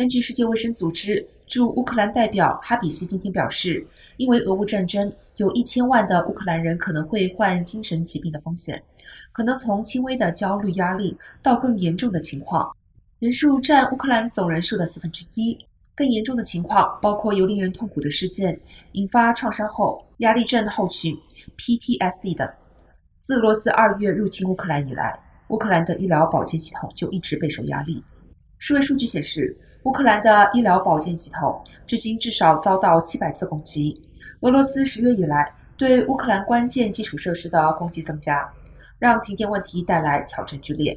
根据世界卫生组织驻乌克兰代表哈比西今天表示，因为俄乌战争，有一千万的乌克兰人可能会患精神疾病的风险，可能从轻微的焦虑压力到更严重的情况，人数占乌克兰总人数的四分之一。更严重的情况包括由令人痛苦的事件、引发创伤后压力症候群 （PTSD） 等。自俄罗斯二月入侵乌克兰以来，乌克兰的医疗保健系统就一直备受压力。世卫数据显示，乌克兰的医疗保健系统至今至少遭到七百次攻击。俄罗斯十月以来对乌克兰关键基础设施的攻击增加，让停电问题带来挑战剧烈。